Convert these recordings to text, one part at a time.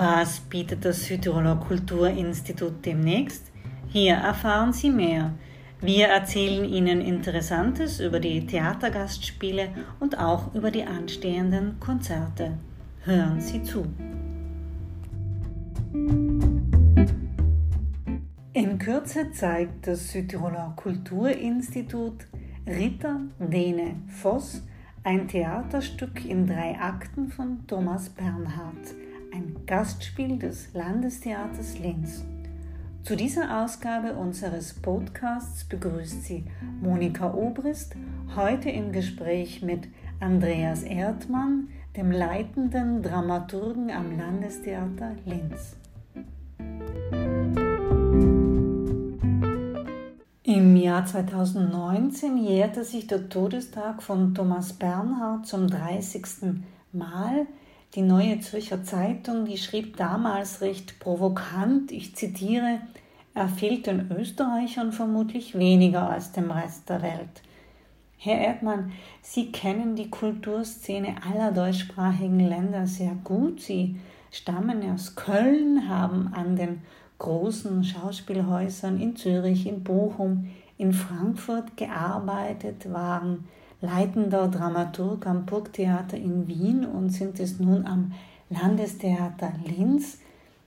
Was bietet das Südtiroler Kulturinstitut demnächst? Hier erfahren Sie mehr. Wir erzählen Ihnen Interessantes über die Theatergastspiele und auch über die anstehenden Konzerte. Hören Sie zu. In Kürze zeigt das Südtiroler Kulturinstitut Ritter Dene Voss ein Theaterstück in drei Akten von Thomas Bernhard ein Gastspiel des Landestheaters Linz. Zu dieser Ausgabe unseres Podcasts begrüßt sie Monika Obrist, heute im Gespräch mit Andreas Erdmann, dem leitenden Dramaturgen am Landestheater Linz. Im Jahr 2019 jährte sich der Todestag von Thomas Bernhard zum 30. Mal. Die Neue Zürcher Zeitung, die schrieb damals recht provokant, ich zitiere, er fehlt den Österreichern vermutlich weniger als dem Rest der Welt. Herr Erdmann, Sie kennen die Kulturszene aller deutschsprachigen Länder sehr gut. Sie stammen aus Köln, haben an den großen Schauspielhäusern in Zürich, in Bochum, in Frankfurt gearbeitet, waren leitender Dramaturg am Burgtheater in Wien und sind es nun am Landestheater Linz.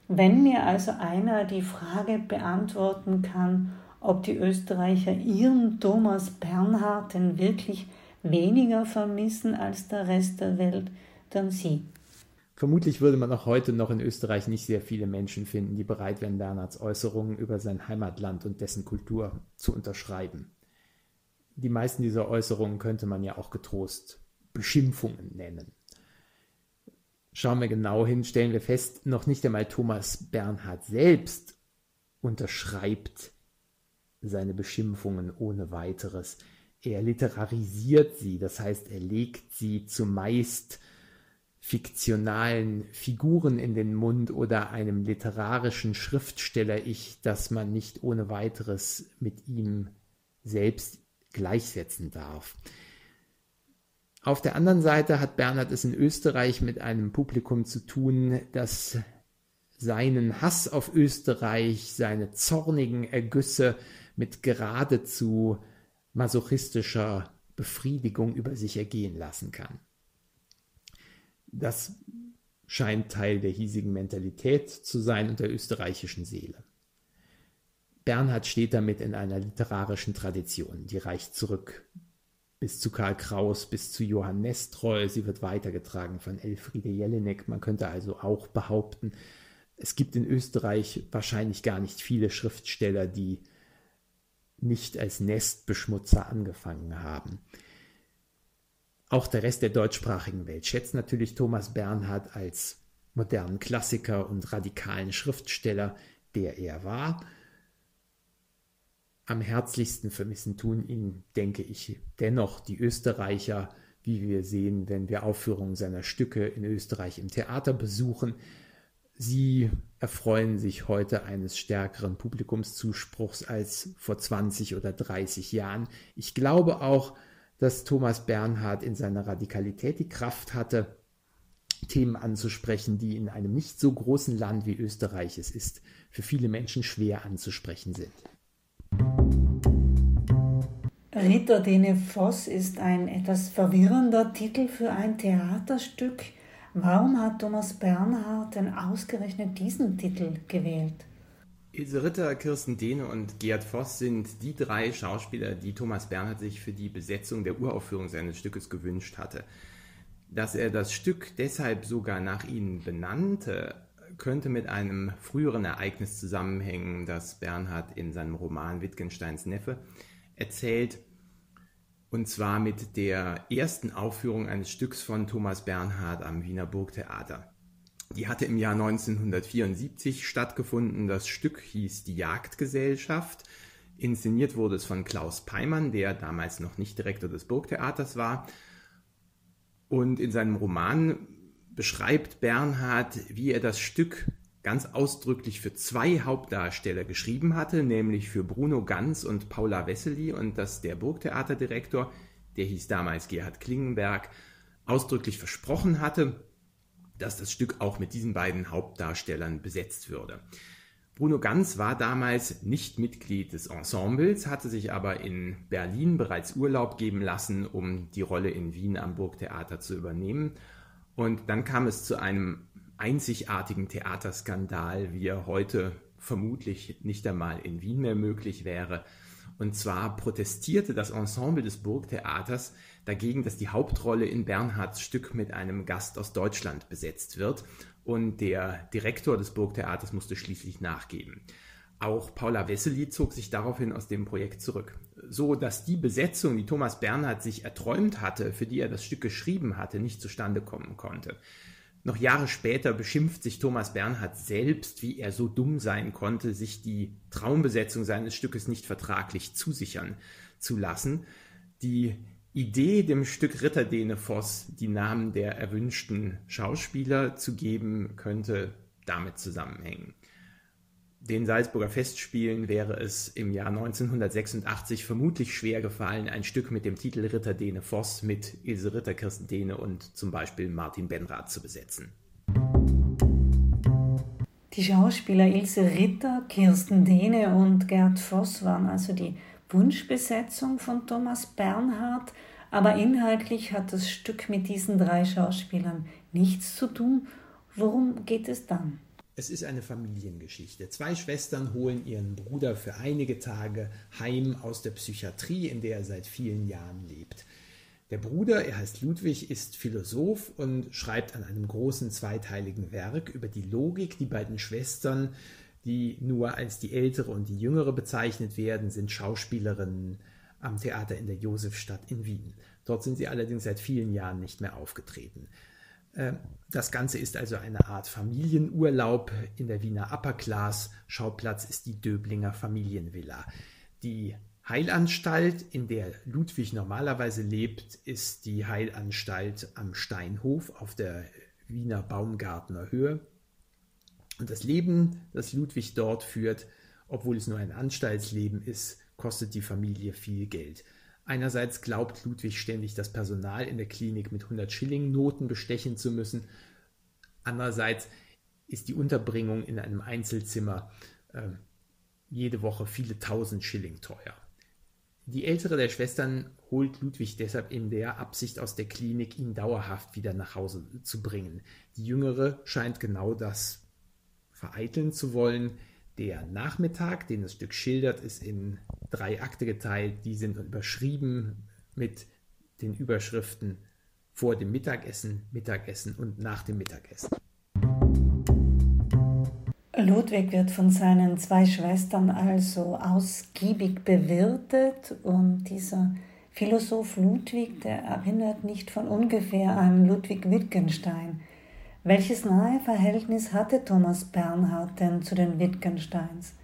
Wenn mir also einer die Frage beantworten kann, ob die Österreicher ihren Thomas Bernhard denn wirklich weniger vermissen als der Rest der Welt, dann Sie. Vermutlich würde man auch heute noch in Österreich nicht sehr viele Menschen finden, die bereit wären, Bernhards Äußerungen über sein Heimatland und dessen Kultur zu unterschreiben die meisten dieser Äußerungen könnte man ja auch getrost Beschimpfungen nennen. Schauen wir genau hin, stellen wir fest, noch nicht einmal Thomas Bernhard selbst unterschreibt seine Beschimpfungen ohne weiteres. Er literarisiert sie, das heißt, er legt sie zumeist fiktionalen Figuren in den Mund oder einem literarischen Schriftsteller-Ich, das man nicht ohne weiteres mit ihm selbst gleichsetzen darf. Auf der anderen Seite hat Bernhard es in Österreich mit einem Publikum zu tun, das seinen Hass auf Österreich, seine zornigen Ergüsse mit geradezu masochistischer Befriedigung über sich ergehen lassen kann. Das scheint Teil der hiesigen Mentalität zu sein und der österreichischen Seele. Bernhard steht damit in einer literarischen Tradition, die reicht zurück bis zu Karl Kraus, bis zu Johann Nestreu. Sie wird weitergetragen von Elfriede Jelinek. Man könnte also auch behaupten, es gibt in Österreich wahrscheinlich gar nicht viele Schriftsteller, die nicht als Nestbeschmutzer angefangen haben. Auch der Rest der deutschsprachigen Welt schätzt natürlich Thomas Bernhard als modernen Klassiker und radikalen Schriftsteller, der er war am herzlichsten vermissen tun ihn, denke ich, dennoch die Österreicher, wie wir sehen, wenn wir Aufführungen seiner Stücke in Österreich im Theater besuchen. Sie erfreuen sich heute eines stärkeren Publikumszuspruchs als vor 20 oder 30 Jahren. Ich glaube auch, dass Thomas Bernhard in seiner Radikalität die Kraft hatte, Themen anzusprechen, die in einem nicht so großen Land wie Österreich es ist, für viele Menschen schwer anzusprechen sind. Ritter Dene Voss ist ein etwas verwirrender Titel für ein Theaterstück. Warum hat Thomas Bernhard denn ausgerechnet diesen Titel gewählt? Ilse Ritter, Kirsten Dehne und Gerd Voss sind die drei Schauspieler, die Thomas Bernhard sich für die Besetzung der Uraufführung seines Stückes gewünscht hatte. Dass er das Stück deshalb sogar nach ihnen benannte, könnte mit einem früheren Ereignis zusammenhängen, das Bernhard in seinem Roman Wittgensteins Neffe erzählt, und zwar mit der ersten Aufführung eines Stücks von Thomas Bernhard am Wiener Burgtheater. Die hatte im Jahr 1974 stattgefunden. Das Stück hieß Die Jagdgesellschaft. Inszeniert wurde es von Klaus Peimann, der damals noch nicht Direktor des Burgtheaters war. Und in seinem Roman beschreibt Bernhard, wie er das Stück ganz ausdrücklich für zwei Hauptdarsteller geschrieben hatte, nämlich für Bruno Ganz und Paula Wessely und dass der Burgtheaterdirektor, der hieß damals Gerhard Klingenberg, ausdrücklich versprochen hatte, dass das Stück auch mit diesen beiden Hauptdarstellern besetzt würde. Bruno Ganz war damals nicht Mitglied des Ensembles, hatte sich aber in Berlin bereits Urlaub geben lassen, um die Rolle in Wien am Burgtheater zu übernehmen. Und dann kam es zu einem einzigartigen Theaterskandal, wie er heute vermutlich nicht einmal in Wien mehr möglich wäre. Und zwar protestierte das Ensemble des Burgtheaters dagegen, dass die Hauptrolle in Bernhards Stück mit einem Gast aus Deutschland besetzt wird. Und der Direktor des Burgtheaters musste schließlich nachgeben. Auch Paula Wessely zog sich daraufhin aus dem Projekt zurück. So dass die Besetzung, die Thomas Bernhard sich erträumt hatte, für die er das Stück geschrieben hatte, nicht zustande kommen konnte. Noch Jahre später beschimpft sich Thomas Bernhard selbst, wie er so dumm sein konnte, sich die Traumbesetzung seines Stückes nicht vertraglich zusichern zu lassen. Die Idee, dem Stück Ritterdene Voss die Namen der erwünschten Schauspieler zu geben, könnte damit zusammenhängen den Salzburger Festspielen wäre es im Jahr 1986 vermutlich schwer gefallen, ein Stück mit dem Titel Ritter Dene Voss mit Ilse Ritter, Kirsten Dene und zum Beispiel Martin Benrath zu besetzen. Die Schauspieler Ilse Ritter, Kirsten Dehne und Gerd Voss waren also die Wunschbesetzung von Thomas Bernhard, aber inhaltlich hat das Stück mit diesen drei Schauspielern nichts zu tun. Worum geht es dann? Es ist eine Familiengeschichte. Zwei Schwestern holen ihren Bruder für einige Tage heim aus der Psychiatrie, in der er seit vielen Jahren lebt. Der Bruder, er heißt Ludwig, ist Philosoph und schreibt an einem großen zweiteiligen Werk über die Logik. Die beiden Schwestern, die nur als die ältere und die jüngere bezeichnet werden, sind Schauspielerinnen am Theater in der Josefstadt in Wien. Dort sind sie allerdings seit vielen Jahren nicht mehr aufgetreten. Ähm, das Ganze ist also eine Art Familienurlaub in der Wiener Upper Class. Schauplatz ist die Döblinger Familienvilla. Die Heilanstalt, in der Ludwig normalerweise lebt, ist die Heilanstalt am Steinhof auf der Wiener Baumgartner Höhe. Und das Leben, das Ludwig dort führt, obwohl es nur ein Anstaltsleben ist, kostet die Familie viel Geld. Einerseits glaubt Ludwig ständig, das Personal in der Klinik mit 100 Schilling Noten bestechen zu müssen. Andererseits ist die Unterbringung in einem Einzelzimmer äh, jede Woche viele tausend Schilling teuer. Die ältere der Schwestern holt Ludwig deshalb in der Absicht aus der Klinik, ihn dauerhaft wieder nach Hause zu bringen. Die jüngere scheint genau das vereiteln zu wollen. Der Nachmittag, den das Stück schildert, ist in drei Akte geteilt. Die sind überschrieben mit den Überschriften vor dem Mittagessen, Mittagessen und nach dem Mittagessen. Ludwig wird von seinen zwei Schwestern also ausgiebig bewirtet und dieser Philosoph Ludwig, der erinnert nicht von ungefähr an Ludwig Wittgenstein, welches nahe Verhältnis hatte Thomas Bernhard denn zu den Wittgensteins?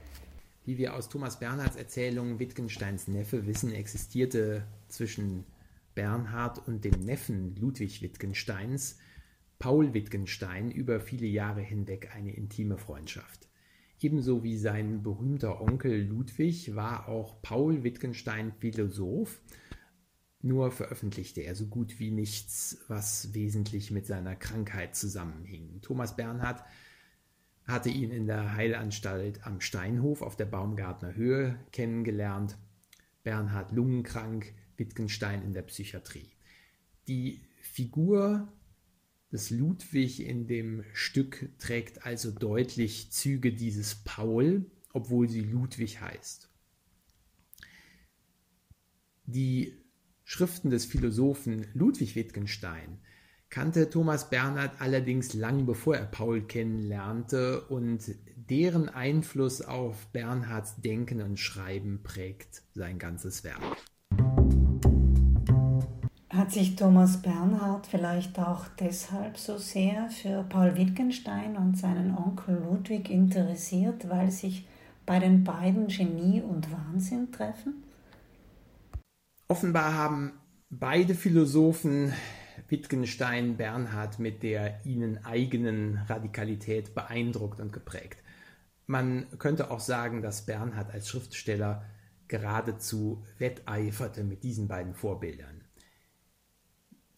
Wie wir aus Thomas Bernhards Erzählung Wittgensteins Neffe wissen, existierte zwischen Bernhard und dem Neffen Ludwig Wittgensteins, Paul Wittgenstein, über viele Jahre hinweg eine intime Freundschaft. Ebenso wie sein berühmter Onkel Ludwig war auch Paul Wittgenstein Philosoph nur veröffentlichte er so gut wie nichts, was wesentlich mit seiner Krankheit zusammenhing. Thomas Bernhard hatte ihn in der Heilanstalt am Steinhof auf der Baumgartner Höhe kennengelernt. Bernhard lungenkrank, Wittgenstein in der Psychiatrie. Die Figur des Ludwig in dem Stück trägt also deutlich Züge dieses Paul, obwohl sie Ludwig heißt. Die Schriften des Philosophen Ludwig Wittgenstein kannte Thomas Bernhard allerdings lang bevor er Paul kennenlernte und deren Einfluss auf Bernhards Denken und Schreiben prägt sein ganzes Werk. Hat sich Thomas Bernhard vielleicht auch deshalb so sehr für Paul Wittgenstein und seinen Onkel Ludwig interessiert, weil sich bei den beiden Genie und Wahnsinn treffen? Offenbar haben beide Philosophen Wittgenstein, Bernhard mit der ihnen eigenen Radikalität beeindruckt und geprägt. Man könnte auch sagen, dass Bernhard als Schriftsteller geradezu wetteiferte mit diesen beiden Vorbildern.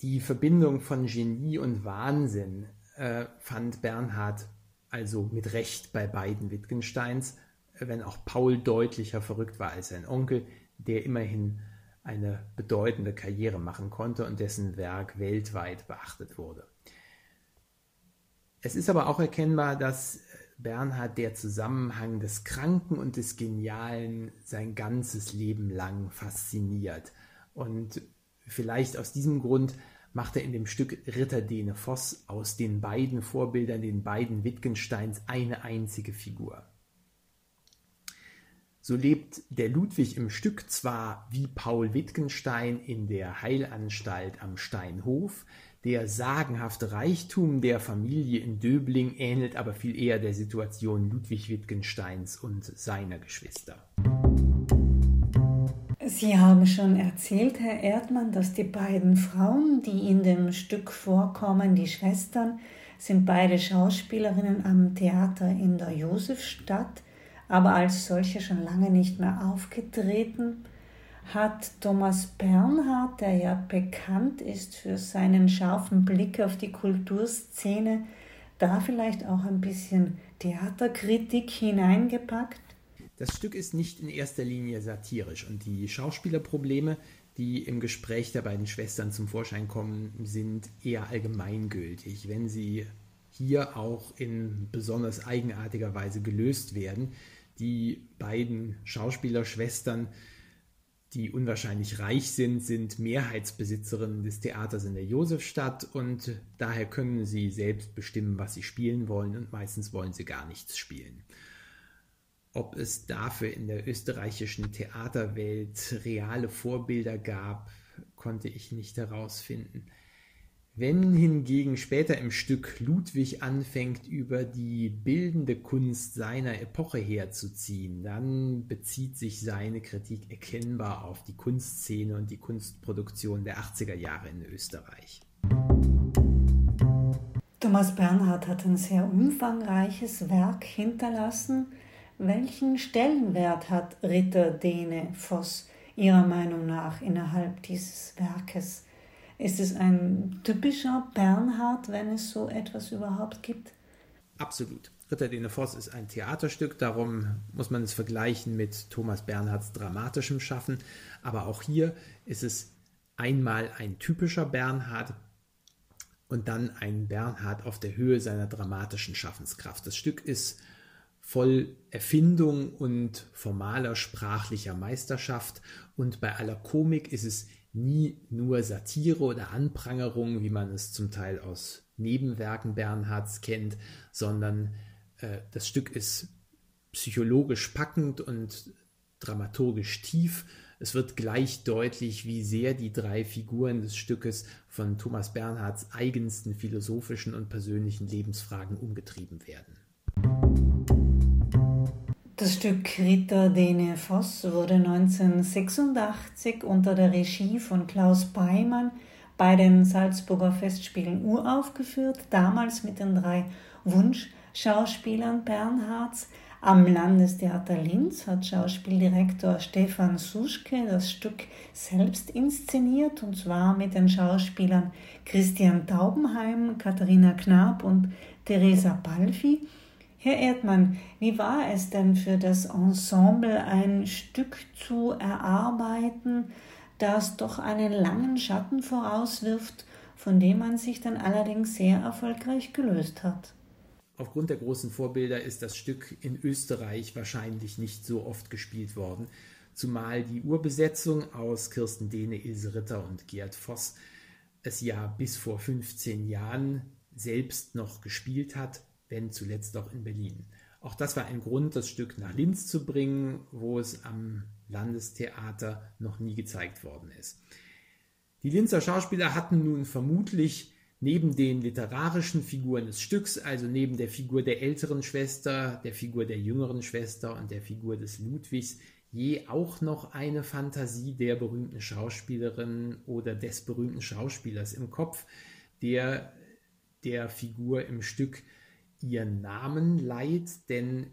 Die Verbindung von Genie und Wahnsinn äh, fand Bernhard also mit Recht bei beiden Wittgensteins, wenn auch Paul deutlicher verrückt war als sein Onkel, der immerhin eine bedeutende Karriere machen konnte und dessen Werk weltweit beachtet wurde. Es ist aber auch erkennbar, dass Bernhard der Zusammenhang des Kranken und des Genialen sein ganzes Leben lang fasziniert. Und vielleicht aus diesem Grund macht er in dem Stück Ritter Dene Voss aus den beiden Vorbildern, den beiden Wittgensteins, eine einzige Figur. So lebt der Ludwig im Stück zwar wie Paul Wittgenstein in der Heilanstalt am Steinhof, der sagenhafte Reichtum der Familie in Döbling ähnelt aber viel eher der Situation Ludwig Wittgensteins und seiner Geschwister. Sie haben schon erzählt, Herr Erdmann, dass die beiden Frauen, die in dem Stück vorkommen, die Schwestern, sind beide Schauspielerinnen am Theater in der Josefstadt, aber als solche schon lange nicht mehr aufgetreten. Hat Thomas Bernhard, der ja bekannt ist für seinen scharfen Blick auf die Kulturszene, da vielleicht auch ein bisschen Theaterkritik hineingepackt? Das Stück ist nicht in erster Linie satirisch und die Schauspielerprobleme, die im Gespräch der beiden Schwestern zum Vorschein kommen, sind eher allgemeingültig, wenn sie hier auch in besonders eigenartiger Weise gelöst werden. Die beiden Schauspielerschwestern, die unwahrscheinlich reich sind, sind Mehrheitsbesitzerinnen des Theaters in der Josefstadt und daher können sie selbst bestimmen, was sie spielen wollen und meistens wollen sie gar nichts spielen. Ob es dafür in der österreichischen Theaterwelt reale Vorbilder gab, konnte ich nicht herausfinden. Wenn hingegen später im Stück Ludwig anfängt, über die bildende Kunst seiner Epoche herzuziehen, dann bezieht sich seine Kritik erkennbar auf die Kunstszene und die Kunstproduktion der 80er Jahre in Österreich. Thomas Bernhard hat ein sehr umfangreiches Werk hinterlassen. Welchen Stellenwert hat Ritter Dene Voss Ihrer Meinung nach innerhalb dieses Werkes? Ist es ein typischer Bernhard, wenn es so etwas überhaupt gibt? Absolut. Ritter Dene Voss ist ein Theaterstück, darum muss man es vergleichen mit Thomas Bernhards dramatischem Schaffen. Aber auch hier ist es einmal ein typischer Bernhard und dann ein Bernhard auf der Höhe seiner dramatischen Schaffenskraft. Das Stück ist voll Erfindung und formaler sprachlicher Meisterschaft. Und bei aller Komik ist es nie nur Satire oder Anprangerung, wie man es zum Teil aus Nebenwerken Bernhards kennt, sondern äh, das Stück ist psychologisch packend und dramaturgisch tief. Es wird gleich deutlich, wie sehr die drei Figuren des Stückes von Thomas Bernhards eigensten philosophischen und persönlichen Lebensfragen umgetrieben werden. Das Stück Ritter Dene Voss wurde 1986 unter der Regie von Klaus Beimann bei den Salzburger Festspielen uraufgeführt, damals mit den drei Wunschschauspielern Bernhards. Am Landestheater Linz hat Schauspieldirektor Stefan Suschke das Stück selbst inszeniert, und zwar mit den Schauspielern Christian Taubenheim, Katharina Knab und Theresa Balfi. Herr Erdmann, wie war es denn für das Ensemble, ein Stück zu erarbeiten, das doch einen langen Schatten vorauswirft, von dem man sich dann allerdings sehr erfolgreich gelöst hat? Aufgrund der großen Vorbilder ist das Stück in Österreich wahrscheinlich nicht so oft gespielt worden, zumal die Urbesetzung aus Kirsten Dehne, Ilse Ritter und Gerd Voss es ja bis vor 15 Jahren selbst noch gespielt hat wenn zuletzt auch in Berlin. Auch das war ein Grund, das Stück nach Linz zu bringen, wo es am Landestheater noch nie gezeigt worden ist. Die Linzer Schauspieler hatten nun vermutlich neben den literarischen Figuren des Stücks, also neben der Figur der älteren Schwester, der Figur der jüngeren Schwester und der Figur des Ludwigs, je auch noch eine Fantasie der berühmten Schauspielerin oder des berühmten Schauspielers im Kopf, der der Figur im Stück ihren Namen leiht, denn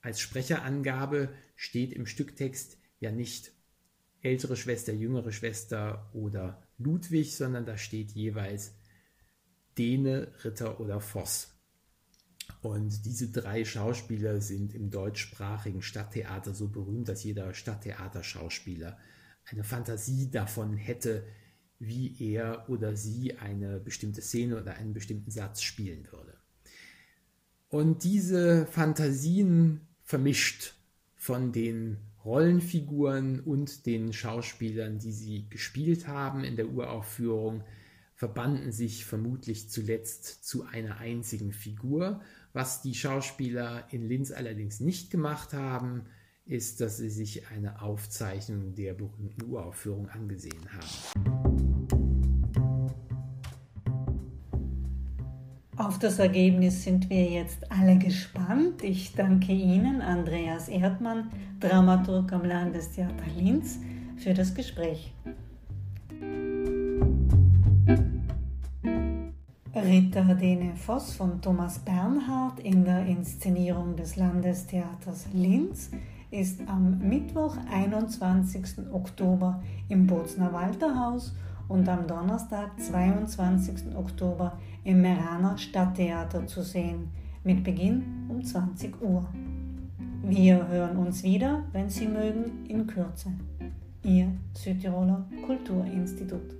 als Sprecherangabe steht im Stücktext ja nicht ältere Schwester, jüngere Schwester oder Ludwig, sondern da steht jeweils Dene, Ritter oder Voss. Und diese drei Schauspieler sind im deutschsprachigen Stadttheater so berühmt, dass jeder Stadttheaterschauspieler eine Fantasie davon hätte, wie er oder sie eine bestimmte Szene oder einen bestimmten Satz spielen würde. Und diese Fantasien vermischt von den Rollenfiguren und den Schauspielern, die sie gespielt haben in der Uraufführung, verbanden sich vermutlich zuletzt zu einer einzigen Figur. Was die Schauspieler in Linz allerdings nicht gemacht haben, ist, dass sie sich eine Aufzeichnung der berühmten Uraufführung angesehen haben. Auf das Ergebnis sind wir jetzt alle gespannt. Ich danke Ihnen, Andreas Erdmann, Dramaturg am Landestheater Linz, für das Gespräch. Ritter Dene Voss von Thomas Bernhard in der Inszenierung des Landestheaters Linz ist am Mittwoch, 21. Oktober im Bozner Walterhaus und am Donnerstag, 22. Oktober im Meraner Stadttheater zu sehen, mit Beginn um 20 Uhr. Wir hören uns wieder, wenn Sie mögen, in Kürze. Ihr Südtiroler Kulturinstitut.